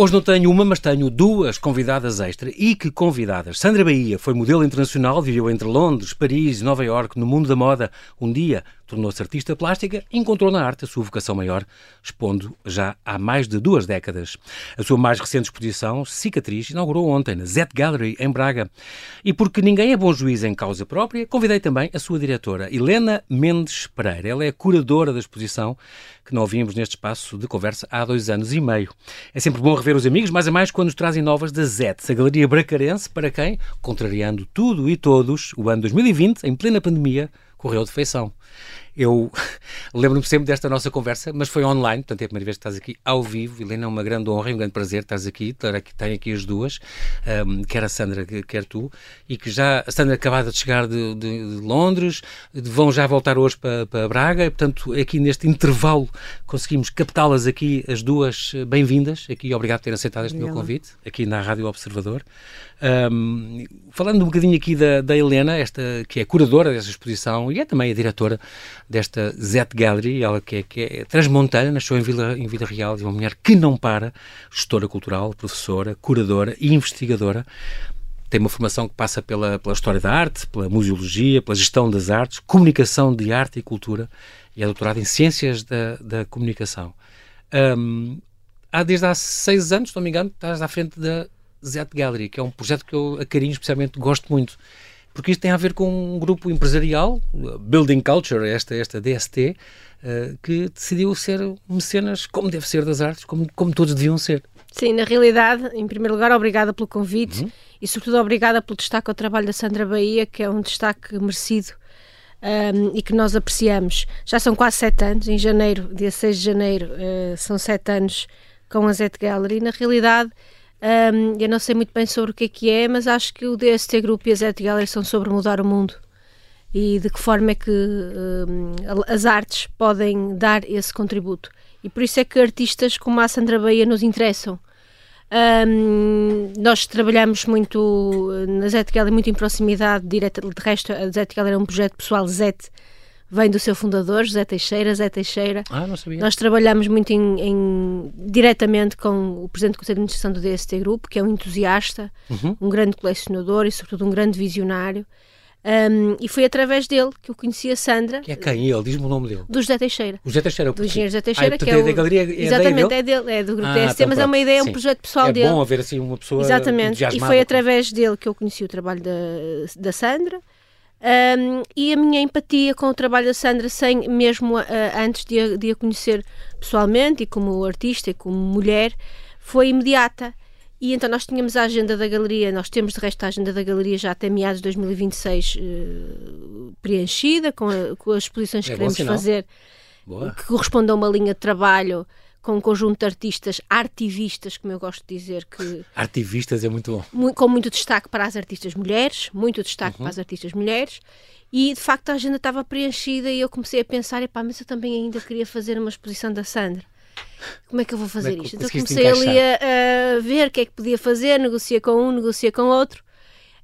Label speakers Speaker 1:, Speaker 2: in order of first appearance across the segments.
Speaker 1: Hoje não tenho uma, mas tenho duas convidadas extra. E que convidadas! Sandra Bahia foi modelo internacional, viveu entre Londres, Paris e Nova Iorque no mundo da moda. Um dia tornou-se artista plástica e encontrou na arte a sua vocação maior, expondo já há mais de duas décadas. A sua mais recente exposição, Cicatriz, inaugurou ontem na Z Gallery, em Braga. E porque ninguém é bom juiz em causa própria, convidei também a sua diretora, Helena Mendes Pereira. Ela é curadora da exposição, que não ouvimos neste espaço de conversa há dois anos e meio. É sempre bom rever os amigos, mais a mais quando nos trazem novas da ZET, a Galeria Bracarense, para quem, contrariando tudo e todos, o ano 2020, em plena pandemia, correu de feição. Eu lembro-me sempre desta nossa conversa, mas foi online, portanto é a primeira vez que estás aqui ao vivo. Helena, é uma grande honra e um grande prazer estás aqui, tem aqui as duas, um, quer a Sandra, quer tu, e que já, a Sandra acabada de chegar de, de, de Londres, vão já voltar hoje para, para Braga, e, portanto aqui neste intervalo conseguimos captá-las aqui, as duas bem-vindas, aqui obrigado por terem aceitado este meu convite, aqui na Rádio Observador. Um, falando um bocadinho aqui da, da Helena, esta que é curadora dessa exposição e é também a diretora desta Z Gallery, ela que é, que é transmontana, nasceu em Vila, em Vila Real, de uma mulher que não para, gestora cultural, professora, curadora e investigadora. Tem uma formação que passa pela, pela história da arte, pela museologia, pela gestão das artes, comunicação de arte e cultura e é doutorada em ciências da, da comunicação. Um, há desde há seis anos, se não me engano, estás à frente da Z Gallery, que é um projeto que eu a carinho especialmente gosto muito, porque isto tem a ver com um grupo empresarial, Building Culture, esta, esta DST, uh, eh, que decidiu ser mecenas como deve ser das artes, como, como todos deviam ser.
Speaker 2: Sim, na realidade, em primeiro lugar, obrigada pelo convite uhum. e, sobretudo, obrigada pelo destaque ao trabalho da Sandra Bahia, que é um destaque merecido um, e que nós apreciamos. Já são quase sete anos, em janeiro, dia 6 de janeiro, uh, são sete anos com a Zet Gallery. Na realidade, um, eu não sei muito bem sobre o que é que é, mas acho que o DST Group e a Zet Gallery são sobre mudar o mundo e de que forma é que um, as artes podem dar esse contributo. E por isso é que artistas como a Sandra Bahia nos interessam. Um, nós trabalhamos muito na Zet Gallery, muito em proximidade direta. De resto, a Zet Gallery é um projeto pessoal Zet vem do seu fundador, José Teixeira. Zé Teixeira.
Speaker 1: Ah, não sabia.
Speaker 2: Nós trabalhamos muito em, em, diretamente com o presidente do Conselho de Administração do DST Grupo, que é um entusiasta, uhum. um grande colecionador e, sobretudo, um grande visionário. Um, e foi através dele que eu conheci a Sandra.
Speaker 1: Que é quem? Ele? Diz-me o nome dele.
Speaker 2: Do José Teixeira.
Speaker 1: O José Teixeira.
Speaker 2: Do engenheiro José Teixeira,
Speaker 1: ah,
Speaker 2: que é o...
Speaker 1: da galeria, é
Speaker 2: Exatamente, é dele, é do grupo ah, DST, então mas pronto. é uma ideia, é um projeto pessoal
Speaker 1: é
Speaker 2: dele.
Speaker 1: É bom haver assim uma pessoa
Speaker 2: Exatamente, e foi através dele que eu conheci o trabalho da, da Sandra. Um, e a minha empatia com o trabalho da Sandra, sem mesmo uh, antes de a, de a conhecer pessoalmente e como artista e como mulher, foi imediata. E então nós tínhamos a agenda da galeria, nós temos de resto a agenda da galeria já até meados de 2026 uh, eh, preenchida, com, a, com, as exposições que é queremos fazer, Boa. que correspondam a uma linha de trabalho com um conjunto de artistas artivistas, como eu gosto de dizer que...
Speaker 1: Artivistas é muito bom.
Speaker 2: Muito, com muito destaque para as artistas mulheres, muito destaque uhum. para as artistas mulheres, e de facto a agenda estava preenchida e eu comecei a pensar, epá, mas eu também ainda queria fazer uma exposição da Sandra. Como é que eu vou é fazer é isto? Então comecei ali a, a, ver o que é que podia fazer, negocia com um, negocia com outro,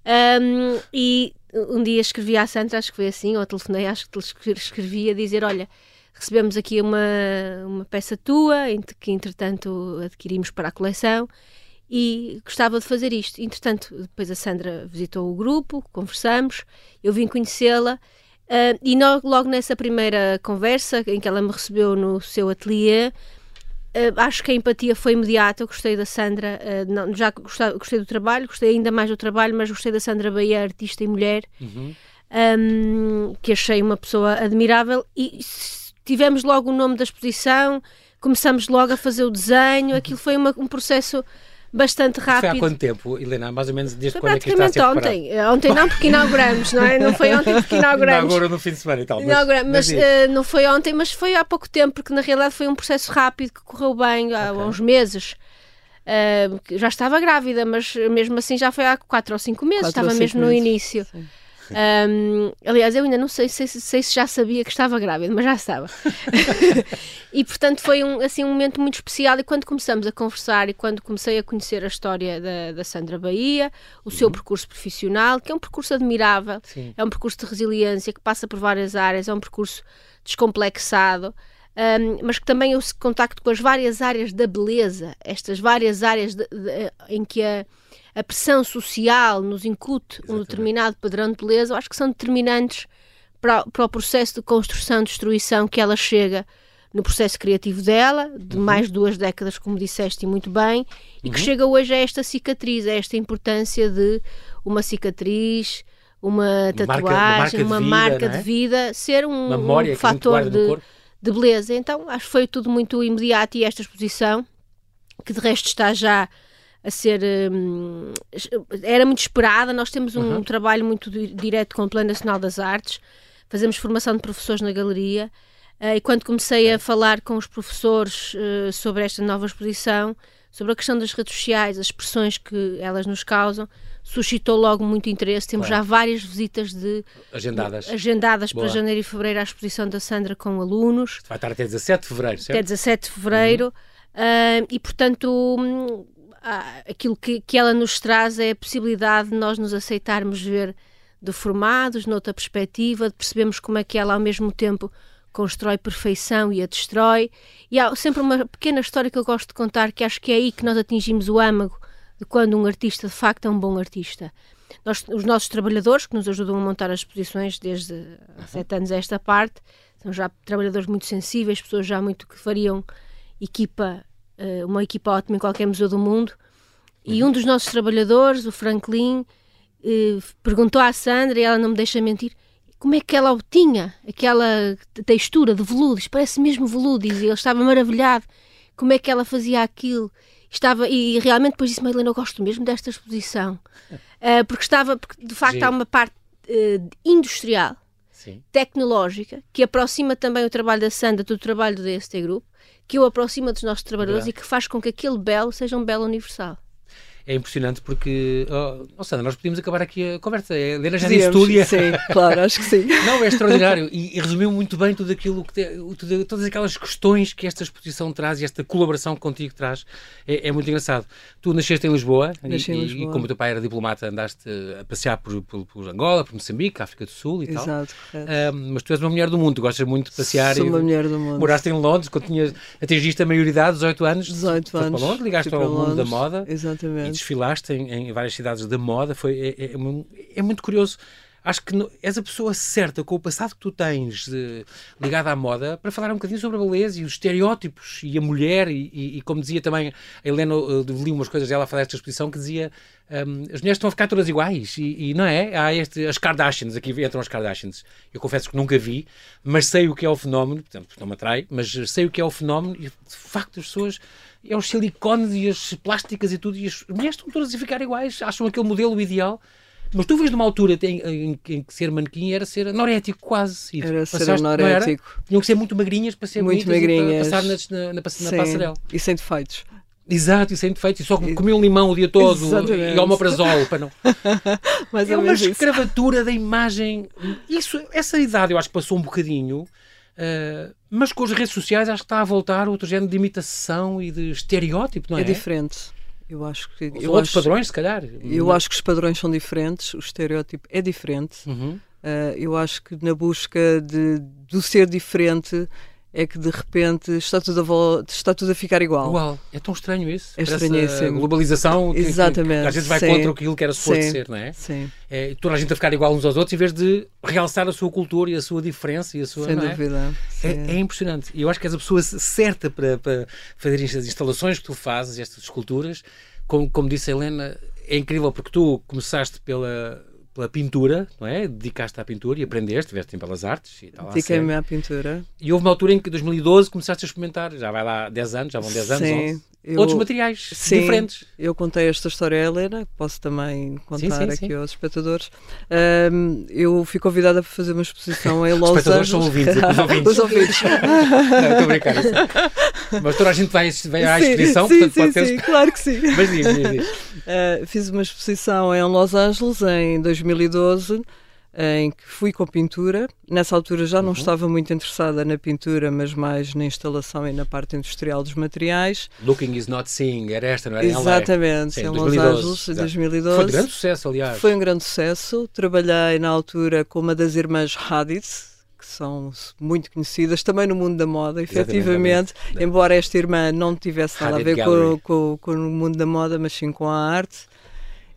Speaker 2: um, e um dia escrevi à Sandra, acho que foi assim, ou telefonei, acho que escrevi a dizer, olha recebemos aqui uma, uma peça tua, que entretanto adquirimos para a coleção, e gostava de fazer isto. Entretanto, depois a Sandra visitou o grupo, conversamos, eu vim conhecê-la. Uh, e no, logo nessa primeira conversa, em que ela me recebeu no seu ateliê, uh, acho que a empatia foi imediata. Eu gostei da Sandra, uh, não, já gostei, gostei, do trabalho, gostei ainda mais do trabalho, mas gostei da Sandra Bahia, artista e mulher, uhum. um, que achei uma pessoa admirável. E tivemos logo o nome da exposição, começamos logo a fazer o desenho, aquilo foi uma, um processo bastante rápido.
Speaker 1: Foi há quanto tempo, Helena? Mais ou menos desde
Speaker 2: foi
Speaker 1: quando é que está a ser
Speaker 2: ontem. Eh, ontem não, porque inauguramos, não é? Não foi ontem porque inauguramos.
Speaker 1: Inaugura no fim de semana e tal.
Speaker 2: Mas, mas, mas uh, não foi ontem, mas foi há pouco tempo, porque na realidade foi um processo rápido que correu bem há okay. uns meses. Uh, já estava grávida, mas mesmo assim já foi há quatro ou cinco meses, quatro estava mesmo meses. no início. Sim. Um, aliás, eu ainda não sei, sei, sei, se já sabia que estava grávida, mas já estava. e portanto foi um, assim, um momento muito especial. E quando começamos a conversar e quando comecei a conhecer a história da, da Sandra Bahia, o seu uhum. percurso profissional, que é um percurso admirável, Sim. é um percurso de resiliência que passa por várias áreas, é um percurso descomplexado. um, mas que também eu contacto com as várias áreas da beleza, estas várias áreas de, de, em que a, a, pressão social nos incute Exatamente. um determinado padrão de beleza, eu acho que são determinantes para, para o processo de construção, destruição que ela chega no processo criativo dela, de uhum. mais de duas décadas, como disseste e muito bem, e que uhum. chega hoje a esta cicatriz, a esta importância de uma cicatriz, uma tatuagem, uma marca, uma de, marca vida, de, vida, ser um, um fator de, de beleza. Então, acho que foi tudo muito imediato e esta exposição, que de resto está já a ser. Hum, era muito esperada. Nós temos um uhum. trabalho muito direto com o Plano Nacional das Artes, fazemos formação de professores na galeria. Uh, e quando comecei a falar com os professores uh, sobre esta nova exposição, sobre a questão das redes sociais, as expressões que elas nos causam, suscitou logo muito interesse. Temos claro. já várias visitas de
Speaker 1: agendadas,
Speaker 2: agendadas para janeiro e fevereiro à exposição da Sandra com alunos.
Speaker 1: Vai estar até 17 de fevereiro, certo?
Speaker 2: Até 17 de fevereiro. Uhum. Uh, e, portanto, hum, aquilo que, que ela nos traz é a possibilidade de nós nos aceitarmos ver deformados, noutra perspectiva, de percebermos como é que ela, ao mesmo tempo, constrói perfeição e a destrói. E há sempre uma pequena história que eu gosto de contar, que acho que é aí que nós atingimos o âmago de quando um artista de facto é um bom artista. Nós, os nossos trabalhadores, que nos ajudam a montar as exposições desde há sete anos a esta parte, são já trabalhadores muito sensíveis, pessoas já muito que fariam equipa, uma equipa ótima em qualquer museu do mundo. E um dos nossos trabalhadores, o Franklin, eh, perguntou à Sandra, e ela não me deixa mentir, como é que ela obtinha aquela textura de veludo, parece mesmo veludo, e ele estava maravilhado, como é que ela fazia aquilo. Estava, e realmente depois disse, Helena, eu gosto mesmo desta exposição, uh, porque estava, porque de facto Sim. há uma parte industrial, Sim. tecnológica, que aproxima também o trabalho da Sandra do trabalho do DST Group, que o aproxima dos nossos trabalhadores e que faz com que aquele belo seja um belo universal
Speaker 1: é impressionante porque, oh, oh Sandra, nós podíamos acabar aqui a conversa. A Helena já disse tudo.
Speaker 3: Sim, claro, acho que sim.
Speaker 1: Não, é extraordinário e, e resumiu muito bem tudo aquilo, que te, todas aquelas questões que esta exposição traz e esta colaboração contigo traz. É, é muito engraçado. Tu nasceste em Lisboa,
Speaker 3: Nasci
Speaker 1: e,
Speaker 3: em Lisboa.
Speaker 1: e, como o teu pai era diplomata, andaste a passear por, por, por Angola, por Moçambique, África do Sul e
Speaker 3: Exato,
Speaker 1: tal.
Speaker 3: Exato,
Speaker 1: uh, mas tu és uma mulher do mundo, gostas muito de passear.
Speaker 3: Sou
Speaker 1: e,
Speaker 3: uma mulher do mundo.
Speaker 1: Moraste em Londres, quando tinhas, atingiste a maioridade, 18 anos.
Speaker 3: 18 anos.
Speaker 1: Para Londres, ligaste ao mundo da moda.
Speaker 3: Exatamente.
Speaker 1: Desfilaste em em várias cidades da moda, foi, é, é, é muito curioso. Acho que és a pessoa certa, com o passado que tu tens ligado à moda, para falar um bocadinho sobre a beleza e os estereótipos e a mulher. E, e, e como dizia também a Helena, uh, li umas coisas dela a falar desta exposição, que dizia um, as mulheres estão a ficar todas iguais. E, e, não é? Há este, as Kardashians, aqui entram as Kardashians. Eu confesso que nunca vi, mas sei o que é o fenómeno, portanto, não me atrai, mas sei o que é o fenómeno e de facto as pessoas é os silicones e as plásticas e tudo, e as mulheres estão todas a ficar iguais, acham aquele modelo ideal. Mas tu vês numa altura em, em, em, que ser manequim era ser anorético quase.
Speaker 3: Era ser anorético.
Speaker 1: Tinham que ser muito magrinhas para ser
Speaker 3: muito magrinhas.
Speaker 1: passar na, na, na, passarela.
Speaker 3: E sem defeitos.
Speaker 1: Exato, e sem defeitos. E só comer um limão o dia todo Exatamente. e omeprazol para não.
Speaker 3: Mas
Speaker 1: é uma escravatura da imagem. Isso, essa idade eu acho que passou um bocadinho. Uh, mas com as redes sociais acho que está a voltar outro género de imitação e de estereótipo, não é?
Speaker 3: É diferente. Eu acho que. Eu
Speaker 1: outros
Speaker 3: acho,
Speaker 1: padrões, se calhar.
Speaker 3: Eu acho que os padrões são diferentes, o estereótipo é diferente.
Speaker 1: Uhum.
Speaker 3: Uh, eu acho que na busca de, do ser diferente é que de repente está tudo a, está tudo a ficar igual.
Speaker 1: Igual. É tão estranho isso.
Speaker 3: É estranhíssimo.
Speaker 1: globalização que,
Speaker 3: Exatamente.
Speaker 1: Que, às vezes vai Sim. contra aquilo que era suposto ser, não é?
Speaker 3: Sim.
Speaker 1: É, toda a gente a ficar igual uns aos outros em vez de realçar a sua cultura e a sua diferença e a sua.
Speaker 3: Sem
Speaker 1: é?
Speaker 3: dúvida.
Speaker 1: É? É, é, impressionante. E eu acho que és a pessoa certa para, para fazer estas instalações que tu fazes, estas esculturas. Como, como disse a Helena, é incrível porque tu começaste pela pela pintura, não é? Dedicaste à pintura e aprendeste, estiveste em Belas Artes e tal.
Speaker 3: Dediquei-me à pintura.
Speaker 1: E houve uma altura em que, em 2012, começaste a experimentar, já vai lá 10 anos, já vão 10 anos,
Speaker 3: Sim,
Speaker 1: 11, eu, outros materiais
Speaker 3: sim,
Speaker 1: diferentes.
Speaker 3: Eu contei esta história à Helena, posso também contar sim, sim, aqui aos espectadores. Um, eu fui convidada para fazer uma exposição em Los
Speaker 1: Angeles. Os espectadores são ouvintes, os ouvintes.
Speaker 3: os ouvintes.
Speaker 1: Não, estou a brincar. Mas toda a gente vai, vai à exposição,
Speaker 3: sim,
Speaker 1: portanto
Speaker 3: sim,
Speaker 1: pode
Speaker 3: ter... Sim, claro que sim.
Speaker 1: Mas diz, diz, diz.
Speaker 3: Uh, fiz uma exposição em Los Angeles em 2012 em que fui com pintura. Nessa altura já não uhum. estava muito interessada na pintura, mas mais na instalação e na parte industrial dos materiais.
Speaker 1: Looking is not seeing, era esta, não era?
Speaker 3: Exatamente, Sim, em Los Angeles, em 2012.
Speaker 1: Foi um grande sucesso, aliás.
Speaker 3: Foi um grande sucesso. Trabalhei na altura com uma das irmãs Hadith, que são muito conhecidas também no mundo da moda, efetivamente, embora esta irmã não tivesse nada a ver com, com, com, o mundo da moda, mas sim com a arte.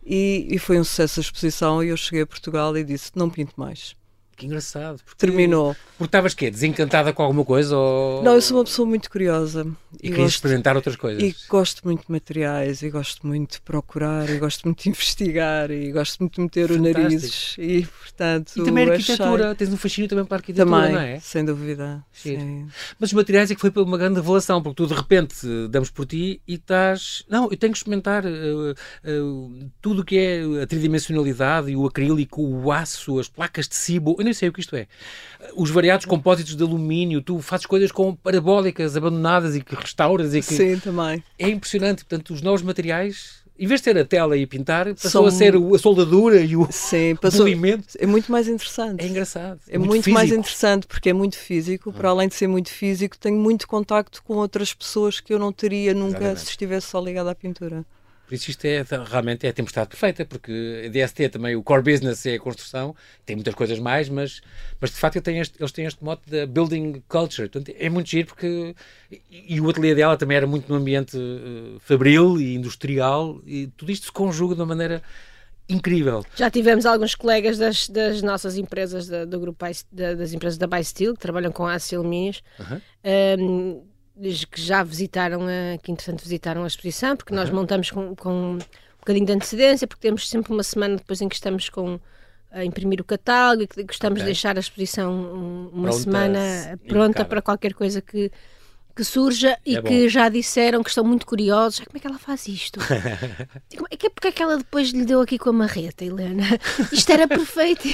Speaker 3: E, e foi um sucesso a exposição e eu cheguei a Portugal e disse, não pinto mais.
Speaker 1: Que engraçado.
Speaker 3: Porque, Terminou.
Speaker 1: Porque estavas quê? Desencantada com alguma coisa? Ou...
Speaker 3: Não, eu sou uma pessoa muito curiosa.
Speaker 1: E, e querias experimentar outras coisas?
Speaker 3: E gosto muito de materiais, e gosto muito de procurar, e gosto muito de investigar, e gosto muito de meter Fantástico. o nariz. E, portanto,
Speaker 1: e também a arquitetura. Achei... Tens um fascínio também para a arquitetura,
Speaker 3: também,
Speaker 1: não é?
Speaker 3: sem dúvida. Sim.
Speaker 1: Mas os materiais é que foi uma grande revelação, porque tu de repente damos por ti e estás... Não, eu tenho que experimentar uh, uh, tudo o que é a tridimensionalidade, e o acrílico, o aço, as placas de cibo. Eu nem sei o que isto é os variados compósitos de alumínio, tu fazes coisas com parabólicas abandonadas e que restauras e que...
Speaker 3: Sim, também.
Speaker 1: É impressionante. Portanto, os novos materiais em vez de ser a tela e pintar, passou a ser a soldadura e o
Speaker 3: Sim, passou... É muito mais interessante.
Speaker 1: É engraçado.
Speaker 3: É, muito, muito mais interessante porque é muito físico. Para além de ser muito físico, tenho muito contacto com outras pessoas que eu não teria nunca Exatamente. se estivesse só ligado à pintura.
Speaker 1: Por isso isto é realmente é a tempestade perfeita, porque a DST também, o core business é a construção, tem muitas coisas mais, mas, mas de facto eles têm este, eles têm este mote da building culture. Portanto, é muito giro porque. E, o ateliê dela também era muito no ambiente uh, fabril e industrial, e tudo isto se conjuga de uma maneira incrível.
Speaker 2: Já tivemos alguns colegas das, das nossas empresas, da, do grupo da, das empresas da Bysteel, que trabalham com aço e alumínios, um, que já visitaram, a, que interessante visitaram a exposição, porque nós montamos com, com um bocadinho de antecedência, porque temos sempre uma semana depois em que estamos com a imprimir o catálogo e gostamos okay. de deixar a exposição uma pronta, semana pronta para qualquer coisa que que surja e é que já disseram que estão muito curiosos. Como é que ela faz isto? é que é porque é que ela depois lhe deu aqui com a marreta, Helena? Isto era perfeito.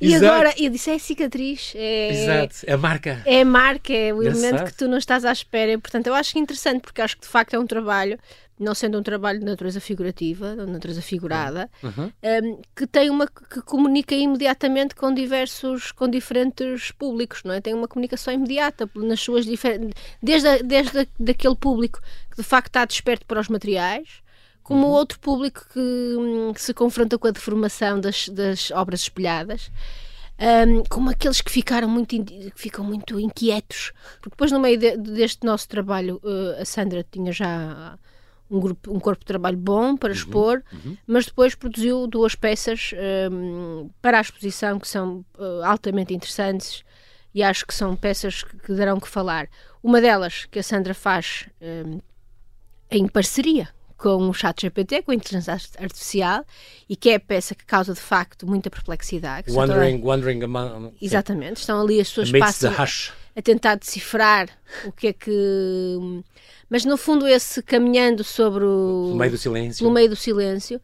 Speaker 2: e Exato. agora, eu disse, é cicatriz. É,
Speaker 1: Exato, é a marca.
Speaker 2: É a marca, é o elemento que tu não estás à espera. Portanto, eu acho interessante, porque acho que de facto é um trabalho não sendo um trabalho de natureza figurativa, de natureza figurada, uhum. um, que tem uma que comunica imediatamente com diversos, com diferentes públicos, não é? Tem uma comunicação imediata nas suas diferentes, desde a, desde a, daquele público que de facto está desperto para os materiais, como uhum. outro público que, hum, que, se confronta com a deformação das, das obras espelhadas. Um, como aqueles que ficaram muito que ficam muito inquietos porque depois no meio de, deste nosso trabalho uh, a Sandra tinha já um, grupo, um corpo de trabalho bom para uhum, expor, uhum. mas depois produziu duas peças um, para a exposição que são uh, altamente interessantes e acho que são peças que, que, darão que falar. Uma delas que a Sandra faz um, em parceria com o chat GPT, com a inteligência artificial, e que é a peça que causa de facto muita perplexidade.
Speaker 1: Wondering, wondering among,
Speaker 2: Exatamente, estão ali as suas passas a tentar decifrar o que é que mas no fundo esse caminhando sobre o...
Speaker 1: No meio do silêncio.
Speaker 2: No meio do silêncio.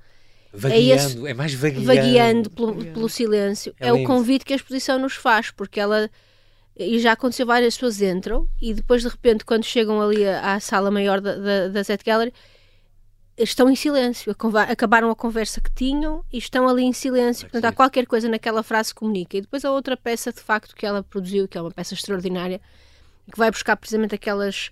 Speaker 1: Vagueando, é, esse, é mais vagueando.
Speaker 2: Vagueando pelo, pelo silêncio. É, é o convite que a exposição nos faz, porque ela... E já aconteceu várias pessoas entram e depois de repente quando chegam ali à, à sala maior da, da, da Zet Gallery estão em silêncio, acabaram a conversa que tinham e estão ali em silêncio. Portanto, há qualquer coisa naquela frase que comunica. E depois a outra peça, de facto, que ela produziu, que é uma peça extraordinária, que vai buscar precisamente aquelas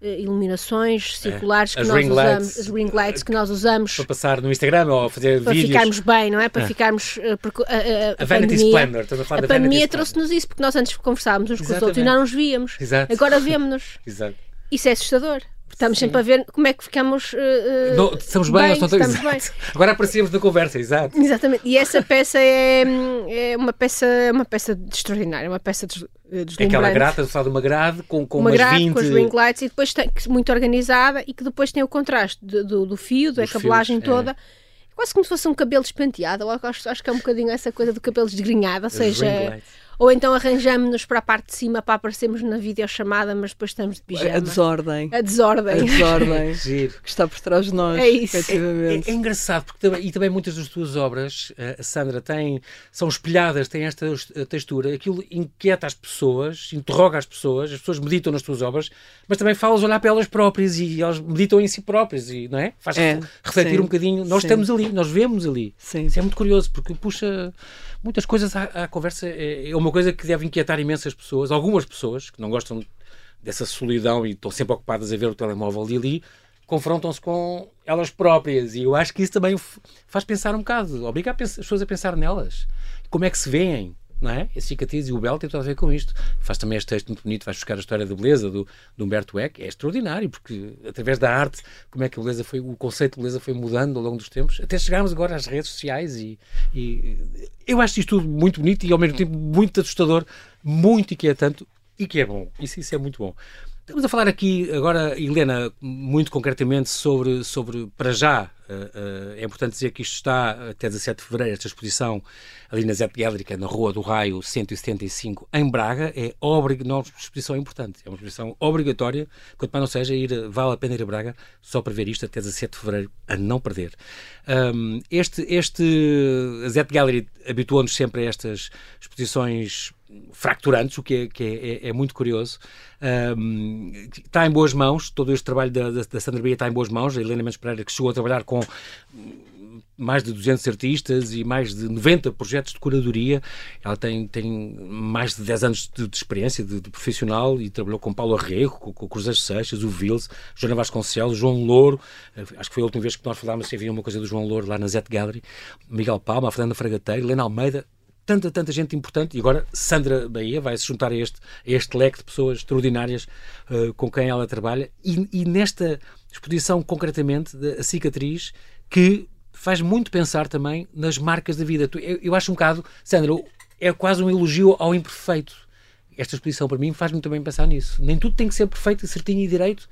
Speaker 2: eh, iluminações circulares é. que nós usamos, lights, as ring lights que nós usamos
Speaker 1: para passar no Instagram ou fazer
Speaker 2: para
Speaker 1: vídeos.
Speaker 2: ficarmos bem, não é? Para ah. ficarmos uh, porque, uh,
Speaker 1: uh, a, a, Vanity Splendor, a,
Speaker 2: falar a pandemia trouxe-nos isso porque nós antes conversávamos uns Exatamente. com os outros e não nos víamos.
Speaker 1: Exato.
Speaker 2: Agora vemos-nos. Isso é assustador. Estamos Sim. sempre a ver como é que ficamos. Uh,
Speaker 1: não, estamos bem, bem ou estamos bem. Agora aparecemos na conversa, exato.
Speaker 2: Exatamente. E essa peça é, é uma peça uma peça extraordinária, uma peça des,
Speaker 1: deslumbrante. Aquela grata, de uma grade com, com
Speaker 2: uma
Speaker 1: umas
Speaker 2: grade
Speaker 1: 20...
Speaker 2: com as ring lights e depois tem, muito organizada e que depois tem o contraste do, do, do fio, da cabelagem fios, toda. É. Quase como se fosse um cabelo despenteado. Acho, acho que é um bocadinho essa coisa do cabelo desgrenhado, ou seja ou então arranjamos-nos para a parte de cima para aparecermos na videochamada, mas depois estamos de pijama.
Speaker 3: A desordem.
Speaker 2: A desordem.
Speaker 3: A desordem que está por trás de nós.
Speaker 2: É isso.
Speaker 1: É, é, é, engraçado, porque também, e também muitas das tuas obras, uh, Sandra, têm, são espelhadas, têm esta textura, aquilo inquieta as pessoas, interroga as pessoas, as pessoas meditam nas tuas obras, mas também falas olhar para elas próprias e elas meditam em si próprias, e, não é? Faz é, refletir sim, um bocadinho. Nós sim. estamos ali, nós vemos ali. Sim. Isso é muito curioso, porque puxa muitas coisas à, à conversa. É, é, uma coisa que deve inquietar imensas pessoas, algumas pessoas que não gostam dessa solidão e estão sempre ocupadas a ver o telemóvel de ali, confrontam-se com elas próprias. E eu acho que isso também faz pensar um bocado, obriga as pessoas a pensar nelas. Como é que se veem? Não é? A cicatriz e o belo tem tudo a ver com isto. Faz também este texto muito bonito, vais buscar a história da beleza do, do Humberto Eco, é extraordinário, porque através da arte, como é que a beleza foi, o conceito de beleza foi mudando ao longo dos tempos, até chegarmos agora às redes sociais e, e eu acho isto tudo muito bonito e ao mesmo tempo muito assustador, muito inquietante e que é bom. Isso, isso é muito bom. Estamos a falar aqui agora, Helena, muito concretamente sobre, sobre para já, uh, uh, é importante dizer que isto está até 17 de fevereiro, esta exposição ali na Zé Pédrica, na Rua do Raio 175, em Braga, é é uma exposição importante, é uma exposição obrigatória, quanto mais não seja, ir, vale a pena ir a Braga só para ver isto até 17 de fevereiro, a não perder. Um, este, este, a Zé Gallery habituou-nos sempre a estas exposições fracturantes, o que é, que é, é, é muito curioso. Um, está em boas mãos, todo este trabalho da, da, da Sandra Bia está em boas mãos. A Helena Mendes Pereira, que chegou a trabalhar com mais de 200 artistas e mais de 90 projetos de curadoria. Ela tem, tem mais de 10 anos de, de experiência de, de, profissional e trabalhou com Paulo Arrego, com, com o Cruzeiro Seixas, o Vils, Joana Vasconcelos, João Louro. Eh, acho que foi a última vez que nós falámos se havia uma coisa do João Louro lá na Zet Gallery. Miguel Palma, a Fernanda Fragateiro, Helena Almeida, tanta, tanta gente importante, e agora Sandra Bahia vai se juntar a este, a este leque de pessoas extraordinárias uh, com quem ela trabalha, e, e nesta exposição, concretamente, da cicatriz, que faz muito pensar também nas marcas da vida. Eu, eu acho um bocado, Sandra, é quase um elogio ao imperfeito. Esta exposição, para mim, faz muito bem pensar nisso. Nem tudo tem que ser perfeito, certinho e direito,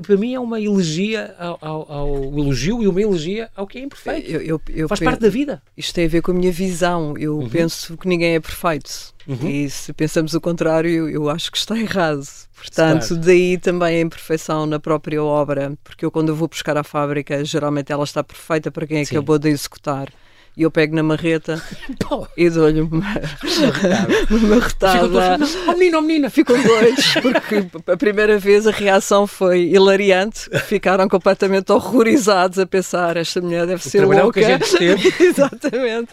Speaker 1: para mim é uma elegia ao, ao, ao, elogio e uma elegia ao que é imperfeito. Eu, eu, eu Faz penso, parte da vida.
Speaker 3: Isto tem a ver com a minha visão. Eu uhum. penso que ninguém é perfeito. Uhum. E se pensamos o contrário, eu, eu acho que está errado. Portanto, claro. daí também a imperfeição na própria obra, porque eu quando eu vou buscar à fábrica, geralmente ela está perfeita para quem Sim. acabou de executar e eu pego na marreta e dou-lhe uma, uma retada.
Speaker 1: Oh menina, oh menina!
Speaker 3: Ficam dois, porque a primeira vez a reação foi hilariante, ficaram completamente horrorizados a pensar: esta mulher deve ser louca.
Speaker 1: Que a gente teve.
Speaker 3: Exatamente.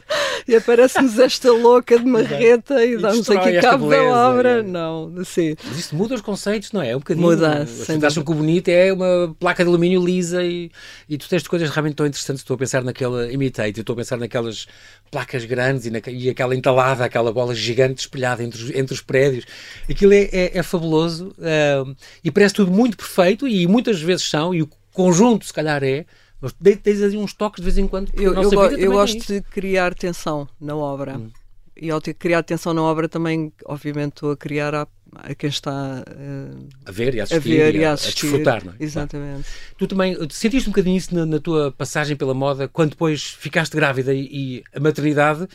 Speaker 3: E aparece-nos esta louca de marreta e, e damos aqui cabo beleza, da obra. É. Não, sim.
Speaker 1: Mas isto muda os conceitos, não é? É um bocadinho.
Speaker 3: Muda.
Speaker 1: Vocês acham que o bonito é uma placa de alumínio lisa e, e tu tens coisas realmente tão interessantes. Estou a pensar naquela Imitate, estou a pensar naquela aquelas placas grandes e, na, e, aquela entalada, aquela bola gigante espelhada entre os, entre os prédios. Aquilo é, é, é fabuloso uh, e parece tudo muito perfeito e muitas vezes são, e o conjunto se calhar é, mas tens ali uns toques de vez em quando.
Speaker 3: Eu, eu, eu gosto de criar tensão na obra. Hum. E ao ter criado tensão na obra também, obviamente, estou a criar a a quem está uh,
Speaker 1: a ver e a assistir, a ver e a, assistir. a desfrutar. Não é?
Speaker 3: Exatamente.
Speaker 1: Claro. Tu também sentiste um bocadinho isso na, na, tua passagem pela moda, quando depois ficaste grávida e, e a maternidade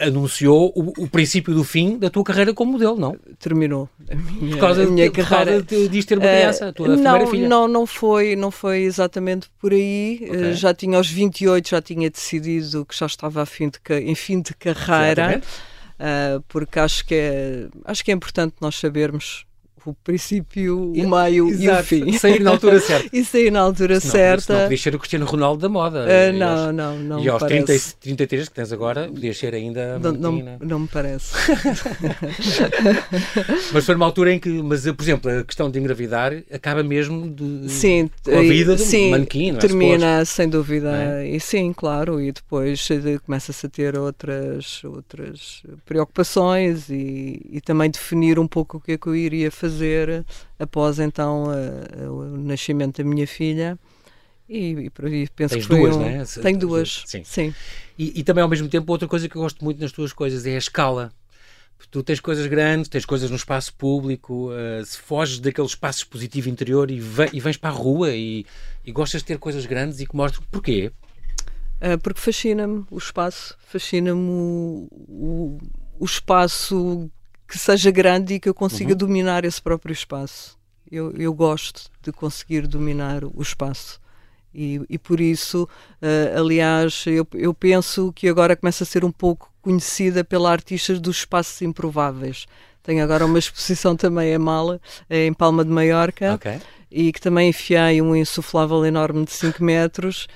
Speaker 1: anunciou o, o, princípio do fim da tua carreira como modelo, não?
Speaker 3: Terminou a minha,
Speaker 1: por causa,
Speaker 3: a minha
Speaker 1: de, carreira. de, de ter uma eh, criança, a tua
Speaker 3: não,
Speaker 1: primeira filha.
Speaker 3: Não, não foi, não foi exatamente por aí. Okay. Uh, já tinha aos 28, já tinha decidido que já estava a fim de, em fim de carreira. Exatamente porque acho que, é, acho que é importante nós sabermos o princípio, o meio Exato. e o fim.
Speaker 1: Sair na altura certa.
Speaker 3: e sair na altura
Speaker 1: não,
Speaker 3: certa.
Speaker 1: Não podias ser o Cristiano Ronaldo da moda.
Speaker 3: Uh, não, aos, não, não.
Speaker 1: E aos 30, 33 que tens agora, podias ser ainda.
Speaker 3: Não, não, não, me parece.
Speaker 1: mas foi numa altura em que, mas por exemplo, a questão de engravidar acaba mesmo de,
Speaker 3: sim,
Speaker 1: com a vida do sim, manequim,
Speaker 3: não é? Termina, sem dúvida. É? E sim, claro, e depois começa-se a ter outras, outras preocupações e, e também definir um pouco o que é que eu iria fazer fazer após então o nascimento da minha filha. E, e, penso
Speaker 1: Tens
Speaker 3: que
Speaker 1: duas,
Speaker 3: um...
Speaker 1: né?
Speaker 3: Tenho duas, sim. sim.
Speaker 1: E, e, também ao mesmo tempo outra coisa que eu gosto muito nas tuas coisas é a escala. Tu tens coisas grandes, tens coisas no espaço público, uh, se foges daquele espaço expositivo interior e, e vens para a rua e, e, gostas de ter coisas grandes e que mostram porquê?
Speaker 3: Uh, porque fascina-me o espaço, fascina-me o, o, o espaço que seja grande e que eu consiga uhum. dominar esse próprio espaço. Eu, eu gosto de conseguir dominar o espaço. E, e por isso, uh, aliás, eu, eu penso que agora começa a ser um pouco conhecida pela artistas dos espaços improváveis. Tenho agora uma exposição também em Mala, em Palma de Maiorca, okay. e que também enfiei um insuflável enorme de 5 metros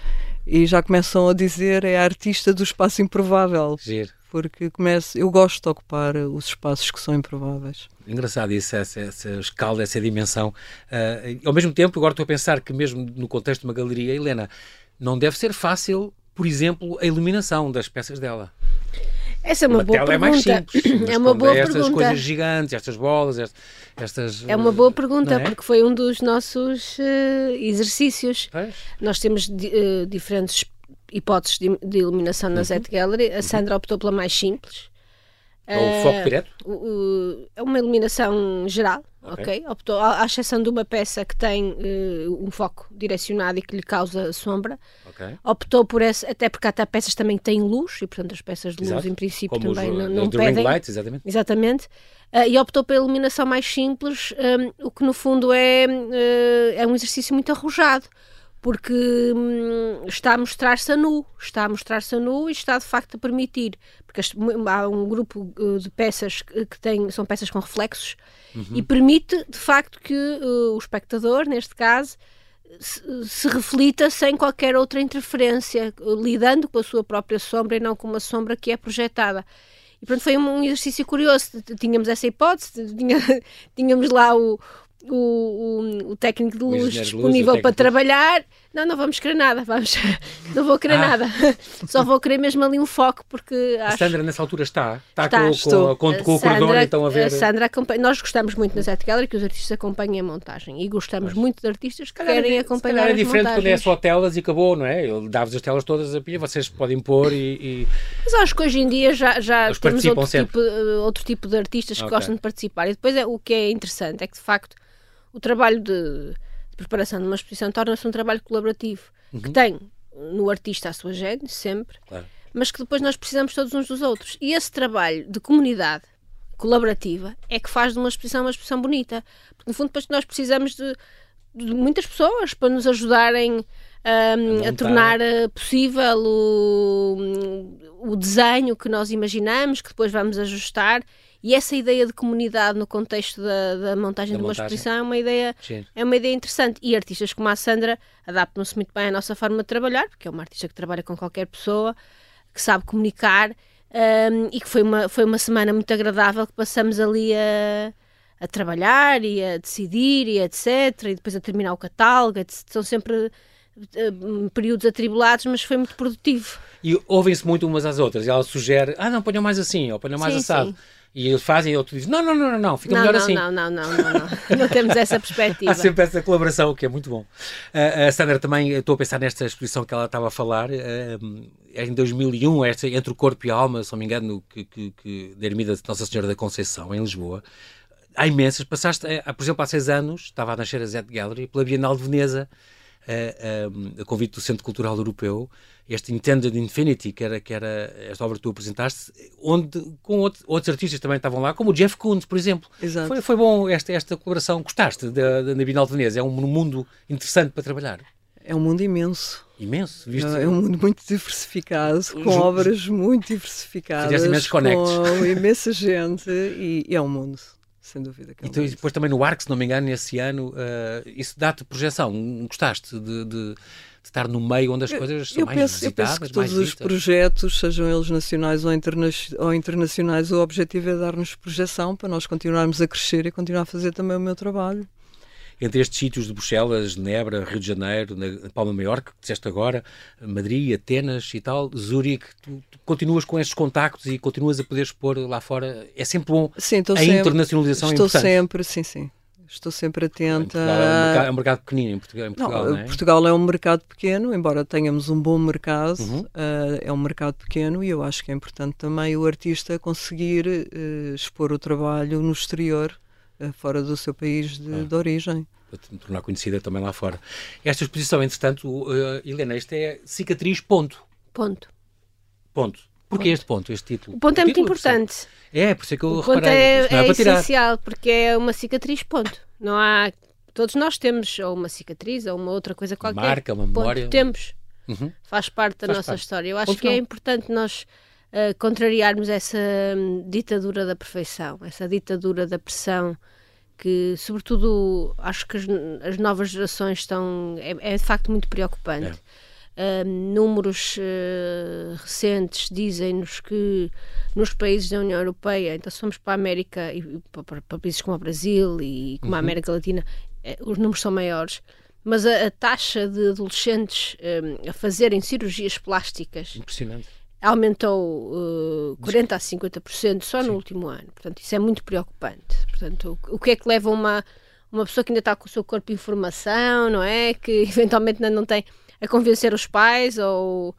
Speaker 3: e já começam a dizer é a artista do espaço improvável.
Speaker 1: Giro
Speaker 3: porque começo, eu gosto de ocupar os espaços que são improváveis.
Speaker 1: Engraçado isso, essa, essa escala, essa dimensão. Uh, ao mesmo tempo, agora estou a pensar que mesmo no contexto de uma galeria, Helena, não deve ser fácil, por exemplo, a iluminação das peças dela.
Speaker 2: Essa é uma,
Speaker 1: uma
Speaker 2: boa
Speaker 1: tela
Speaker 2: pergunta.
Speaker 1: é mais simples.
Speaker 2: é uma boa
Speaker 1: estas
Speaker 2: pergunta.
Speaker 1: coisas gigantes, estas bolas, estas. estas
Speaker 2: É uma boa pergunta,
Speaker 1: não é?
Speaker 2: porque foi um dos nossos eh, exercícios.
Speaker 1: Pois.
Speaker 2: Nós temos eh, diferentes hipóteses de, de iluminação
Speaker 1: Uhum.
Speaker 2: na Zet Gallery. A Sandra optou pela mais simples.
Speaker 1: É o foco
Speaker 2: Eh,
Speaker 1: direto?
Speaker 2: é uma iluminação geral,
Speaker 1: Ok.
Speaker 2: ok? Optou, à, exceção de uma peça que tem eh, um foco direcionado e que lhe causa sombra,
Speaker 1: Ok.
Speaker 2: optou por essa, até porque há peças também que têm luz e, portanto, as peças de luz,
Speaker 1: Exato.
Speaker 2: em princípio,
Speaker 1: Como os,
Speaker 2: também não,
Speaker 1: uh,
Speaker 2: não
Speaker 1: ring
Speaker 2: pedem.
Speaker 1: lights, exatamente.
Speaker 2: Exatamente. Ah, e optou pela iluminação mais simples, hum, o que no fundo é, eh, é um exercício muito arrojado, porque hum, está a mostrar-se a nu, está a mostrar-se a nu e está de facto a permitir, porque há um grupo eh, de peças que, tem, são peças com reflexos e permite de facto que eh, o espectador, neste caso, se, se reflita sem qualquer outra interferência, lidando com a sua própria sombra e não com uma sombra que é projetada. E pronto, foi um, exercício curioso. Tínhamos essa hipótese, tínhamos lá o, o, o, o técnico de
Speaker 1: O
Speaker 2: luz disponível
Speaker 1: o
Speaker 2: para trabalhar. Não, não vamos querer nada, vamos, não vou querer
Speaker 1: Ah.
Speaker 2: nada. Só vou querer mesmo ali um foco, porque
Speaker 1: A
Speaker 2: acho
Speaker 1: Sandra nessa altura está. Está,
Speaker 2: Está,
Speaker 1: com,
Speaker 3: estou.
Speaker 1: com, com, com o
Speaker 2: Sandra-
Speaker 1: cordão, então a ver.
Speaker 2: a Sandra acompanha, nós gostamos muito na Zet Gallery que os artistas acompanhem a montagem e gostamos muito de artistas que
Speaker 1: calhar é
Speaker 2: querem acompanhar
Speaker 1: se calhar é diferente quando é só telas e acabou, não é? Ele dá-vos as telas todas a pilha, vocês podem pôr e. e-
Speaker 2: Mas acho que hoje em dia já, já
Speaker 1: Eles
Speaker 2: temos outro
Speaker 1: sempre.
Speaker 2: tipo, eh, outro tipo de artistas que
Speaker 1: Ok.
Speaker 2: gostam de participar. E depois é, o que é interessante é que, de facto, o trabalho de, de preparação de uma exposição torna-se um trabalho colaborativo que tem no artista a sua gênese, sempre,
Speaker 1: Uhum. Claro.
Speaker 2: mas que depois nós precisamos todos uns dos outros. E esse trabalho de comunidade colaborativa é que faz de uma exposição uma exposição bonita. Porque, no fundo, depois nós precisamos de, de muitas pessoas para nos ajudarem hum, a,
Speaker 1: montar.
Speaker 2: tornar eh, possível o, o desenho que nós imaginamos, que depois vamos ajustar. E essa ideia de comunidade no contexto da, da montagem
Speaker 1: Da
Speaker 2: de uma
Speaker 1: montagem.
Speaker 2: exposição é uma ideia
Speaker 1: Sim.
Speaker 2: é uma ideia interessante. E artistas como a Sandra adaptam-se muito bem à nossa forma de trabalhar, porque é uma artista que trabalha com qualquer pessoa, que sabe comunicar hum, e que foi uma, foi uma semana muito agradável que passamos ali a, a trabalhar e a decidir e etc. E depois a terminar o catálogo. São sempre períodos atribulados, mas foi muito produtivo.
Speaker 1: E ouvem-se muito umas às outras. E ela sugere, ah, não, ponham mais assim, ou ponham mais
Speaker 2: Sim,
Speaker 1: assado.
Speaker 2: sim.
Speaker 1: E eles fazem e outro diz, não, não, não, não, não fica
Speaker 2: não,
Speaker 1: melhor
Speaker 2: não,
Speaker 1: assim.
Speaker 2: não, não, não, não, não. Não temos essa perspectiva.
Speaker 1: Há sempre essa colaboração, o que é muito bom. Uh, a Sandra também, estou a pensar nesta exposição que ela estava a falar, uh, é em 2001, esta, Entre o Corpo e a Alma, se não me engano, que, que, que, da Ermida de Nossa Senhora da Conceição, em Lisboa. Há imensas. Passaste, eh, por exemplo, há seis anos, estava a nascer a Zet Gallery, pela Bienal de Veneza, um, a convite do Centro Cultural Europeu, este Intended Infinity, que era, que era esta obra que tu apresentaste, onde com outro, outros artistas também estavam lá, como o Jeff Koons, por exemplo.
Speaker 3: Exato.
Speaker 1: Foi, foi bom esta, esta colaboração. Gostaste da, da, da Bienal de Veneza? É um mundo interessante para trabalhar.
Speaker 3: É um mundo imenso.
Speaker 1: Imenso. Viste?
Speaker 3: É um mundo muito diversificado, com obras muito diversificadas,
Speaker 1: Fizeste imensos
Speaker 3: com imensa gente e, e é um mundo, sem dúvida. Que é
Speaker 1: E depois também no Arco, se não me engano, esse ano, uh, isso dá-te projeção. Gostaste de, de, de estar no meio onde as coisas são
Speaker 3: eu
Speaker 1: mais
Speaker 3: penso, eu penso que todos os projetos, sejam eles nacionais ou, interna ou internacionais, o objetivo é dar-nos projeção para nós continuarmos a crescer e continuar a fazer também o meu trabalho.
Speaker 1: Entre estes sítios de Bruxelas, Genebra, Rio de Janeiro, na Palma Maior, que disseste agora, Madrid, Atenas e tal, Zurique, tu, tu continuas com estes contactos e continuas a poder expor lá fora. É sempre bom.
Speaker 3: Sim,
Speaker 1: a
Speaker 3: sempre,
Speaker 1: internacionalização é
Speaker 3: estou
Speaker 1: importante.
Speaker 3: sempre, sim, sim. Estou sempre
Speaker 1: Em
Speaker 3: atenta.
Speaker 1: Portugal é um mercado, é um mercado pequenino em Portugal, em Portugal
Speaker 3: não,
Speaker 1: não, é?
Speaker 3: Portugal é um mercado pequeno, embora tenhamos um bom mercado,
Speaker 1: Uhum.
Speaker 3: eh, é um mercado pequeno e eu acho que é importante também o artista conseguir eh, expor o trabalho no exterior, fora do seu país de,
Speaker 1: Ah.
Speaker 3: de origem.
Speaker 1: para te tornar conhecida também lá fora. Esta exposição, entretanto, uh, Helena, isto é cicatriz ponto.
Speaker 2: Ponto.
Speaker 1: Ponto. Porquê este ponto, este título?
Speaker 2: O ponto é muito
Speaker 1: título, percebe?
Speaker 2: importante.
Speaker 1: É, por isso é que eu
Speaker 2: O ponto
Speaker 1: reparei.
Speaker 2: é,
Speaker 1: não é,
Speaker 2: é
Speaker 1: para tirar.
Speaker 2: essencial, porque é uma cicatriz, ponto. Não há. Todos nós temos ou uma cicatriz ou uma outra coisa qualquer.
Speaker 1: marca, uma
Speaker 2: Ponto.
Speaker 1: memória.
Speaker 2: Temos.
Speaker 1: Uhum.
Speaker 2: Faz parte da
Speaker 1: Faz
Speaker 2: nossa
Speaker 1: parte.
Speaker 2: história. Eu acho
Speaker 1: Ponto
Speaker 2: que é importante nós ah, contrariarmos essa hum, ditadura da perfeição, essa ditadura da pressão que, sobretudo, acho que as, as novas gerações estão. É, é de facto muito preocupante. Hum, números eh, recentes dizem-nos que nos países da União Europeia, então se formos para a América e e para, para- países como o Brasil e como a América Latina, eh, os números são maiores, mas a, a taxa de adolescentes hum, a fazerem cirurgias plásticas
Speaker 1: Impressionante.
Speaker 2: Aumentou uh, 40% a 50% só Sim. no último ano. Portanto, isso é muito preocupante. Portanto, o, o que é que leva uma, uma pessoa que ainda está com o seu corpo em formação, não é? Que eventualmente ainda não tem a convencer os pais ou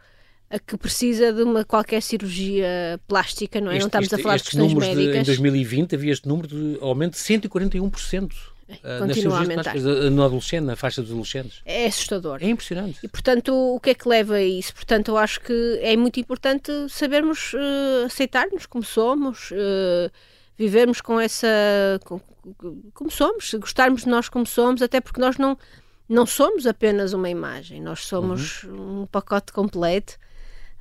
Speaker 2: a que precisa de uma qualquer cirurgia plástica, não é?
Speaker 1: Este,
Speaker 2: não estamos
Speaker 1: este,
Speaker 2: a falar de questões médicas.
Speaker 1: De, em 2020 havia este número de aumento de 141%.
Speaker 2: Uh, Continua a aumentar.
Speaker 1: No adolescente, na faixa dos adolescentes.
Speaker 2: É assustador.
Speaker 1: É impressionante.
Speaker 2: E, portanto, o que é que leva a isso? Portanto, eu acho que é muito importante sabermos uh, aceitar-nos como somos, uh, vivermos com essa. Com, como somos, gostarmos de nós como somos, até porque nós não, não somos apenas uma imagem, nós somos uhum. um pacote completo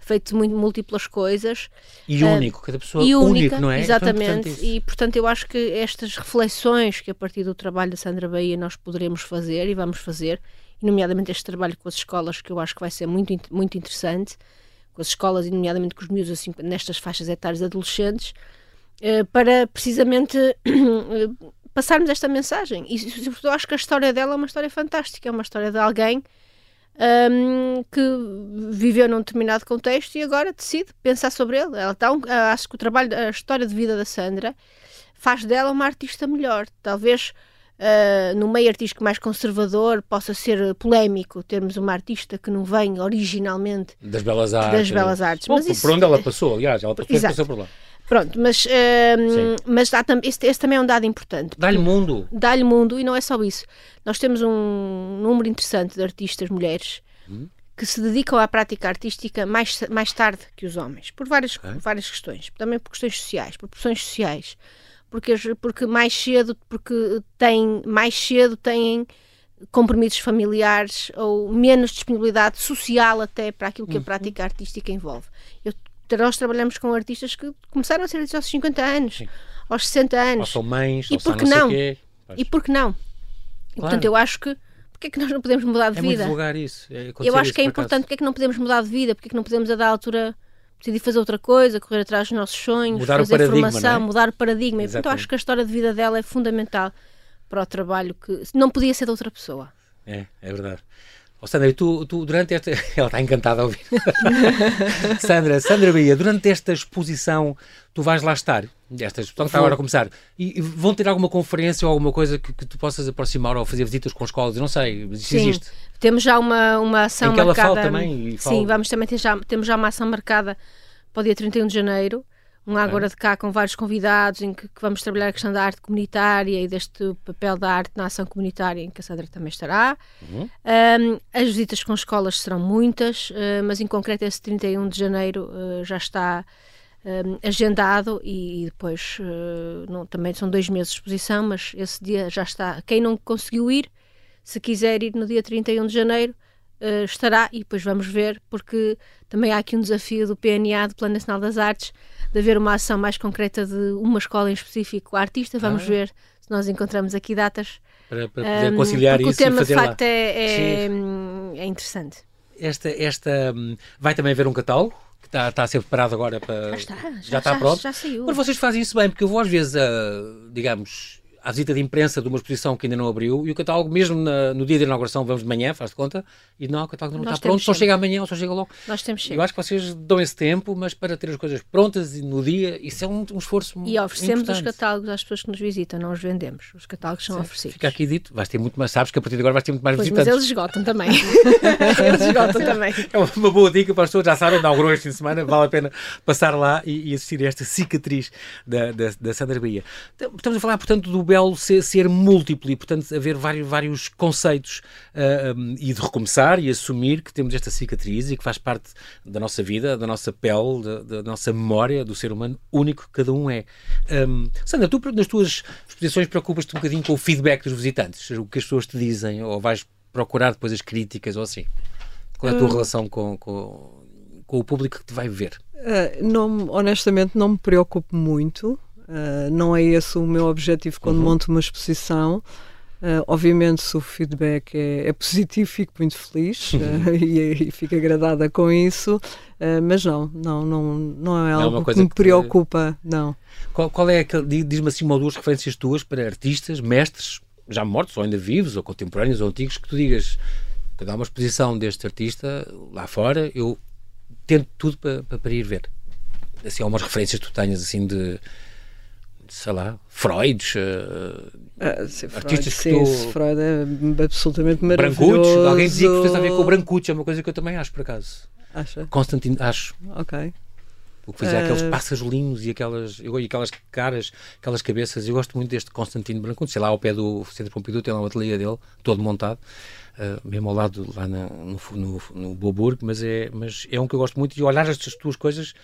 Speaker 2: feito muito, múltiplas coisas.
Speaker 1: E uh, único, cada pessoa e única, único, não é?
Speaker 2: Exatamente. Então, e portanto eu acho que estas reflexões que a partir do trabalho da Sandra Bahia nós poderemos fazer e vamos fazer, nomeadamente este trabalho com as escolas que eu acho que vai ser muito, muito interessante, com as escolas e nomeadamente com os miúdos assim, nestas faixas etárias adolescentes, uh, para precisamente passarmos esta mensagem. E eu acho que a história dela é uma história fantástica, é uma história de alguém um, que viveu num determinado contexto e agora decide pensar sobre ele. Ela tá um, acho que o trabalho, a história de vida da Sandra faz dela uma artista melhor. Talvez uh, no meio artístico mais conservador possa ser polémico termos uma artista que não vem originalmente
Speaker 1: das belas artes.
Speaker 2: Das belas artes.
Speaker 1: Bom, Mas isso, por onde ela passou, aliás, ela passou por lá.
Speaker 2: Pronto, mas, uh, mas dá, esse, esse, também é um dado importante.
Speaker 1: Dá-lhe mundo.
Speaker 2: Dá-lhe mundo e não é só isso. Nós temos um número interessante de artistas mulheres hum. que se dedicam à prática artística mais, mais tarde que os homens, por várias, é? várias questões. Também por questões sociais, por pressões sociais. Porque, porque mais cedo, porque têm, mais cedo têm compromissos familiares ou menos disponibilidade social até para aquilo que a uhum. prática artística envolve. Eu nós trabalhamos com artistas que começaram a ser artistas aos 50 anos, Sim. aos 60 anos. Ou
Speaker 1: são mães,
Speaker 2: e
Speaker 1: ou
Speaker 2: por
Speaker 1: que
Speaker 2: não?
Speaker 1: Quê.
Speaker 2: E por que não? Claro. E, portanto, eu acho que porque é que nós não podemos mudar de
Speaker 1: é
Speaker 2: vida?
Speaker 1: Muito isso.
Speaker 2: É eu acho que é importante porque é que não podemos mudar de vida, porque é que não podemos a dar altura decidir fazer outra coisa, correr atrás dos nossos sonhos,
Speaker 1: mudar
Speaker 2: fazer
Speaker 1: formação,
Speaker 2: é? mudar o paradigma. E, portanto, eu acho que a história de vida dela é fundamental para o trabalho que não podia ser de outra pessoa.
Speaker 1: É, é verdade. Oh, Sandra, tu, tu durante esta. Ela está encantada a ouvir. Sandra, Sandra Bahia, durante esta exposição, tu vais lá estar. Esta exposição que está agora a começar. E, e vão ter alguma conferência ou alguma coisa que, que tu possas aproximar ou fazer visitas com escolas? Eu não sei, isso
Speaker 2: Sim.
Speaker 1: existe.
Speaker 2: Temos já uma, uma ação
Speaker 1: em que
Speaker 2: marcada.
Speaker 1: Ela fala também.
Speaker 2: Sim, vamos também ter já, temos já uma ação marcada para o dia 31 de janeiro um Agora de Cá com vários convidados em que, que, vamos trabalhar a questão da arte comunitária e deste papel da arte na ação comunitária em que a Sandra também estará. Uhum. Um, as visitas com escolas serão muitas, uh, mas em concreto esse 31 de janeiro uh, já está um, agendado e, e depois uh, não, também são dois meses de exposição, mas esse dia já está. Quem não conseguiu ir, se quiser ir no dia 31 de janeiro, uh, estará e depois vamos ver, porque também há aqui um desafio do PNA, do Plano Nacional das Artes, de haver uma ação mais concreta de uma escola em específico artista. Vamos ah. ver se nós encontramos aqui datas.
Speaker 1: Para, para poder um, conciliar isso
Speaker 2: o tema,
Speaker 1: e
Speaker 2: de facto, lá. É, é, é, interessante.
Speaker 1: Esta, esta, hum, vai também haver um catálogo? que Está, está a ser preparado agora para.
Speaker 2: Já está, já,
Speaker 1: já está
Speaker 2: já,
Speaker 1: pronto.
Speaker 2: Já saiu.
Speaker 1: Mas vocês fazem isso bem, porque eu vou às vezes, uh, digamos, à visita de imprensa de uma exposição que ainda não abriu e o catálogo, mesmo na, no dia da inauguração, vamos de manhã, faz de conta, e não, o catálogo não Nós está pronto, só chega amanhã ou só chega logo.
Speaker 2: Nós temos
Speaker 1: sempre. Eu acho que vocês dão esse tempo, mas para ter as coisas prontas no dia, isso é um, um esforço
Speaker 2: E oferecemos
Speaker 1: importante.
Speaker 2: os catálogos às pessoas que nos visitam, não os vendemos. Os catálogos são Sim, oferecidos.
Speaker 1: Fica aqui dito, vais ter muito mais, sabes que a partir de agora vais ter muito mais
Speaker 2: pois,
Speaker 1: visitantes.
Speaker 2: Mas eles esgotam também. eles esgotam também.
Speaker 1: É uma boa dica para as pessoas, já sabem, inaugurou este fim de semana, vale a pena passar lá e, e assistir a esta cicatriz da, da, da Sandra Bahia. Estamos a falar, portanto, do belo ser, ser múltiplo e, portanto, haver vários, vários conceitos uh, ah, um, e de recomeçar e assumir que temos esta cicatriz e que faz parte da nossa vida, da nossa pele, da, da nossa memória, do ser humano único que cada um é. Um, Sandra, tu nas tuas exposições preocupas-te um bocadinho com o feedback dos visitantes, o que as pessoas te dizem, ou vais procurar depois as críticas ou assim? Qual é a tua uh... relação com, com, com, o público que te vai ver?
Speaker 3: Uh, não, honestamente, não me preocupo muito. Uh, não é esse o meu objetivo quando uhum. monto uma exposição. Uh, obviamente, se o feedback é, é positivo, fico muito feliz uh, e, e, fico agradada com isso, mas não, não, não, não é, é algo que me que preocupa, te... não.
Speaker 1: Qual, qual é aquele, diz-me assim uma ou duas referências tuas para artistas, mestres, já mortos ou ainda vivos, ou contemporâneos ou antigos, que tu digas que dá uma exposição deste artista lá fora, eu tendo tudo para, para, para ir ver. Assim, algumas referências que tu tenhas, assim, de sei lá, Freud, uh,
Speaker 3: ah, sim, artistas Freud, que sim, tu... Freud é absolutamente maravilhoso.
Speaker 1: Brancucci, alguém dizia que tem a ver com o Brancucci, é uma coisa que eu também acho, por acaso.
Speaker 3: Acha?
Speaker 1: Constantino, acho.
Speaker 3: Ok.
Speaker 1: O que fazia uh... aqueles pássaros e aquelas, e aquelas caras, aquelas cabeças. Eu gosto muito deste Constantino Brancucci, sei lá, ao pé do Centro Pompidou, tem lá o ateliê dele, todo montado. Uh, mesmo ao lado lá na, no, no, no Boburg, mas é, mas é um que eu gosto muito e olhar estas tuas coisas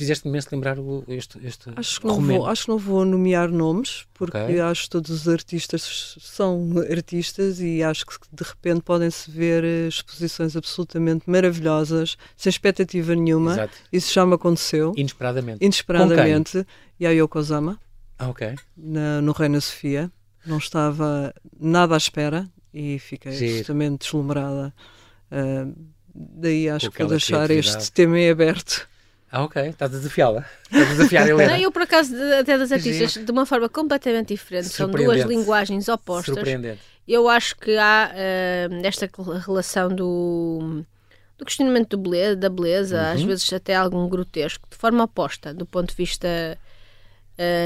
Speaker 1: fizeste-me imenso lembrar o, este, este
Speaker 3: acho que, não vou, acho que não vou nomear nomes, porque okay. acho que todos os artistas são artistas e acho que de repente podem-se ver eh, exposições absolutamente maravilhosas, sem expectativa nenhuma. Exato. Isso já me aconteceu.
Speaker 1: Inesperadamente.
Speaker 3: Inesperadamente. E a Yoko Zama,
Speaker 1: ah, okay.
Speaker 3: na, no Reina Sofia. Não estava nada à espera e fiquei Giro. absolutamente deslumbrada. Uh, daí acho que vou deixar este tema em aberto.
Speaker 1: Ah, ok. Estás a desafiá-la. Estás a desafiar a Helena.
Speaker 2: Não, eu, por acaso, até das artistas, de uma forma completamente diferente. São duas linguagens opostas.
Speaker 1: Surpreendente.
Speaker 2: Eu acho que há uh, esta relação do, do questionamento do beleza, da beleza, uhum. às vezes até algum grotesco, de forma oposta, do ponto de vista.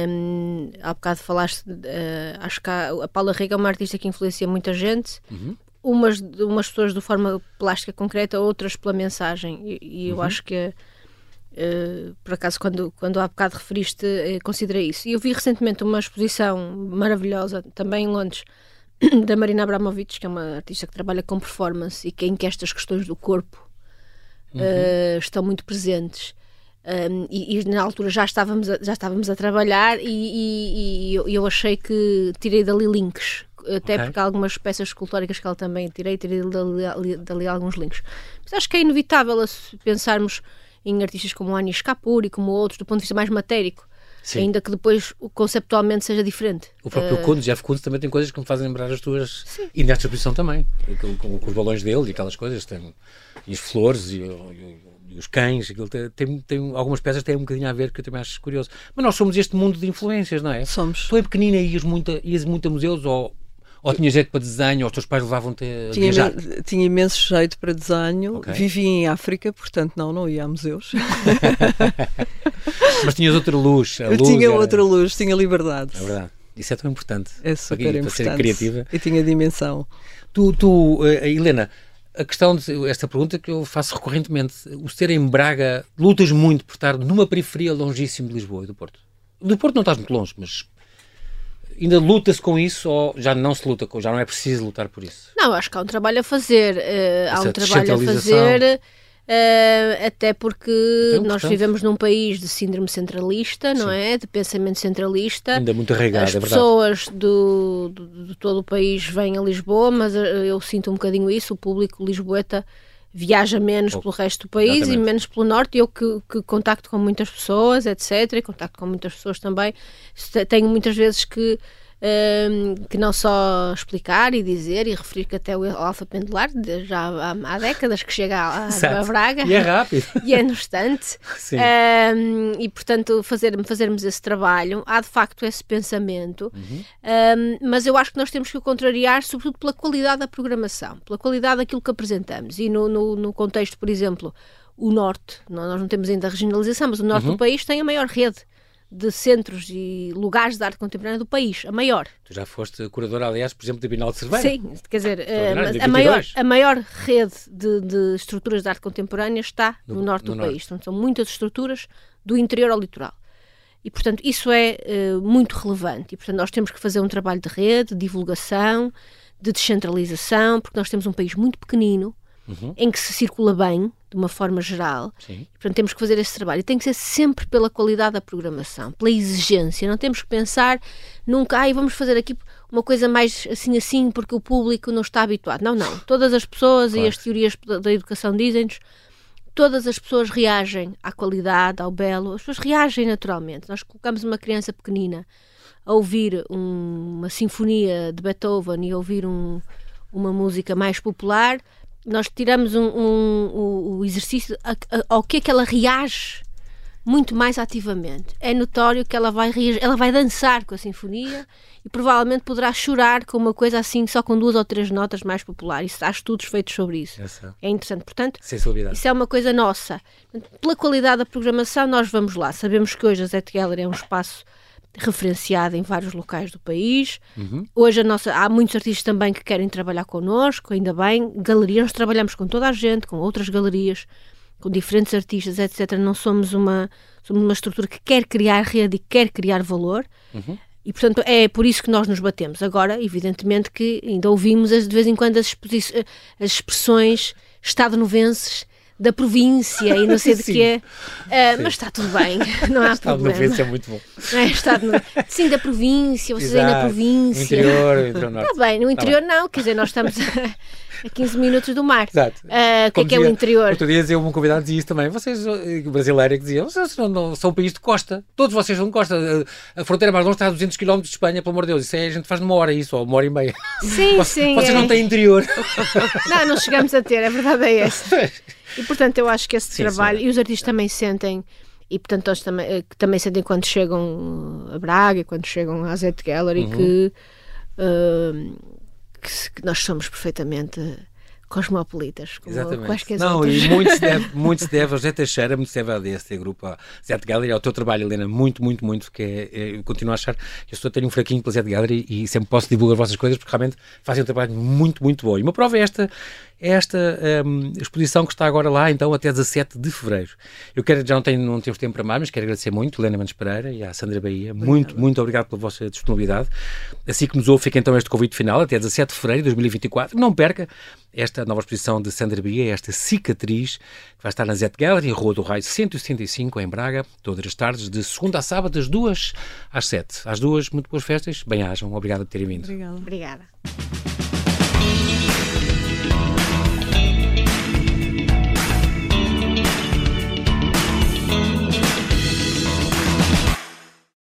Speaker 2: Um, há bocado falaste, uh, acho que há, a Paula Rega é uma artista que influencia muita gente, uhum. umas, umas pessoas de forma plástica concreta, outras pela mensagem, e, e eu uhum. acho que Uh, por acaso, quando, quando há bocado referiste, uh, considerei isso. E eu vi recentemente uma exposição maravilhosa, também em Londres, da Marina Abramovic, que é uma artista que trabalha com performance e que, em que estas questões do corpo uhum. uh, estão muito presentes. Um, e, e, na altura já estávamos a, já estávamos a trabalhar e, e, e eu, eu, achei que tirei dali links até okay. porque há algumas peças escultóricas que ela também tirei, tirei dali, dali alguns links. Mas acho que é inevitável pensarmos em artistas como Anish Kapoor e como outros, do ponto de vista mais matérico. Sim. Ainda que depois conceptualmente seja diferente.
Speaker 1: O próprio uh... Kound, Jeff Koons, também tem coisas que me fazem lembrar as tuas. Sim. E nesta exposição também. Com, com, com, os balões dele e aquelas coisas. Tem, e as flores e, e, e os cães. Tem, tem, tem, algumas peças têm um bocadinho a ver que eu também acho curioso. Mas nós somos este mundo de influências, não é?
Speaker 3: Somos.
Speaker 1: Tu é pequenina e ias muito, ias muito a museus ou ou tinha jeito para desenho, ou os teus pais levavam-te a
Speaker 3: tinha,
Speaker 1: viajar?
Speaker 3: Tinha imenso jeito para desenho. Okay. Vivi em África, portanto não, não ia a museus.
Speaker 1: Mas tinhas outra luz.
Speaker 3: A luz tinha era... outra luz, tinha liberdade.
Speaker 1: É verdade. Isso é tão importante.
Speaker 3: É super
Speaker 1: para,
Speaker 3: importante.
Speaker 1: Para ser criativa.
Speaker 3: E tinha dimensão.
Speaker 1: Tu, tu uh, Helena, a questão de esta pergunta que eu faço recorrentemente, o ser em Braga, lutas muito por estar numa periferia longíssima de Lisboa e do Porto. Do Porto não estás muito longe, mas ainda luta-se com isso ou já não se luta com, já não é preciso lutar por isso?
Speaker 2: Não, acho que há um trabalho a fazer. Uh, há um trabalho a fazer. Uh, até porque então, nós portanto, vivemos num país de síndrome centralista, não sim. é? De pensamento centralista.
Speaker 1: Ainda muito arraigado,
Speaker 2: As
Speaker 1: é
Speaker 2: pessoas do, do, de todo o país vêm a Lisboa, mas eh, eu sinto um bocadinho isso. O público lisboeta viaja menos pelo resto do país Exatamente. e menos pelo norte. Eu que, que contacto com muitas pessoas, etc. E contacto com muitas pessoas também. Tenho muitas vezes que que não só explicar e dizer e referir que até o alfa pendular, já há, há décadas que chega a, a, Braga.
Speaker 1: E é rápido.
Speaker 2: e é no instante. Um, e, portanto, fazer, fazermos esse trabalho, há de facto esse pensamento, uhum. um, mas eu acho que nós temos que o contrariar, sobretudo pela qualidade da programação, pela qualidade daquilo que apresentamos. E no, no, no contexto, por exemplo, o Norte, nós não temos ainda a regionalização, mas o Norte uhum. do país tem a maior rede de centros e lugares de arte contemporânea do país, a maior.
Speaker 1: Tu já foste curadora, aliás, por exemplo, da Bienal de Cerveira.
Speaker 2: Sim, quer dizer, uh, a, maior, a maior rede de, de, estruturas de arte contemporânea está no, no norte no do norte. país. Então, são muitas estruturas do interior ao litoral. E, portanto, isso é uh, muito relevante. E, portanto, nós temos que fazer um trabalho de rede, de divulgação, de descentralização, porque nós temos um país muito pequenino, uhum. em que se circula bem, de uma forma geral. Sim. Portanto, temos que fazer esse trabalho. E tem que ser sempre pela qualidade da programação, pela exigência. Não temos que pensar nunca, ai, vamos fazer aqui uma coisa mais assim assim porque o público não está habituado. Não, não. Todas as pessoas claro. e as teorias da educação dizem-nos todas as pessoas reagem à qualidade, ao belo, as pessoas reagem naturalmente. Nós colocamos uma criança pequenina a ouvir um, uma sinfonia de Beethoven e a ouvir um, uma música mais popular, nós tiramos um, um, um, o exercício ao que é que ela reage muito mais ativamente. É notório que ela vai, ela vai dançar com a sinfonia e provavelmente poderá chorar com uma coisa assim, só com duas ou três notas mais populares. Há estudos feitos sobre isso. Essa. É interessante. Portanto, isso é uma coisa nossa. Pela qualidade da programação, nós vamos lá. Sabemos que hoje a Zet Gallery é um espaço referenciado em vários locais do país. Uhum. Hoje a nossa, há muitos artistas também que querem trabalhar connosco, ainda bem. Galerias, nós trabalhamos com toda a gente, com outras galerias com diferentes artistas, etc. Não somos uma, somos uma estrutura que quer criar rede e quer criar valor. Uhum. E, portanto, é por isso que nós nos batemos. Agora, evidentemente que ainda ouvimos de vez em quando as, as expressões estado-novenses da província e não sei de quê. Uh, mas está tudo bem, não há
Speaker 1: estado
Speaker 2: problema.
Speaker 1: Estado é muito bom.
Speaker 2: É, estado no... Sim, da província, vocês aí na província.
Speaker 1: No interior, no interior norte.
Speaker 2: Está bem, no interior tá não, quer dizer, nós estamos a 15 minutos do mar. Exato. Uh, o que é que é o interior?
Speaker 1: Outro dia dizia um convidado dizia isso também. Vocês, eh, brasileiro, que dizia, vocês não, não, são um país de costa. Todos vocês são de costa. A fronteira mais longe está a 200 km de Espanha, pelo amor de Deus. Isso é, a gente faz numa hora isso, ou uma hora e meia.
Speaker 2: Sim, sim.
Speaker 1: Vocês é. não têm interior.
Speaker 2: Não, não chegamos a ter, a verdade é essa. E portanto eu acho que esse sim, trabalho, sim. e os artistas também sentem e portanto eles também, eh, também sentem quando chegam a Braga, quando chegam à Zet Gallery, uhum. que, uh, que, que, nós somos perfeitamente cosmopolitas, como Exatamente.
Speaker 1: Não, e muito se deve, muito se deve ao José Teixeira, muito se deve a desse grupo, a Zet Gallery, ao teu trabalho, Helena, muito, muito, muito, que é, é, eu continuo a achar que eu estou a ter um fraquinho pela Zet Gallery e sempre posso divulgar vossas coisas porque realmente fazem um trabalho muito, muito bom. E uma prova é esta, esta um, exposição que está agora lá, então, até 17 de fevereiro. Eu quero, já não, tenho, não temos tempo para mais, mas quero agradecer muito, Helena Mendes Pereira e à Sandra Bahia. Obrigada. Muito, muito obrigado pela vossa disponibilidade. Assim que nos ouve, fica então este convite final, até 17 de fevereiro de 2024. Não perca esta nova exposição de Sandra Bahia, esta cicatriz, que vai estar na Zet Gallery, Rua do Raio 165, em Braga, todas as tardes, de segunda a sábado, das duas às sete. Às duas, muito boas festas, bem-ajam. Obrigado por terem vindo.
Speaker 3: Obrigada.
Speaker 2: Obrigada.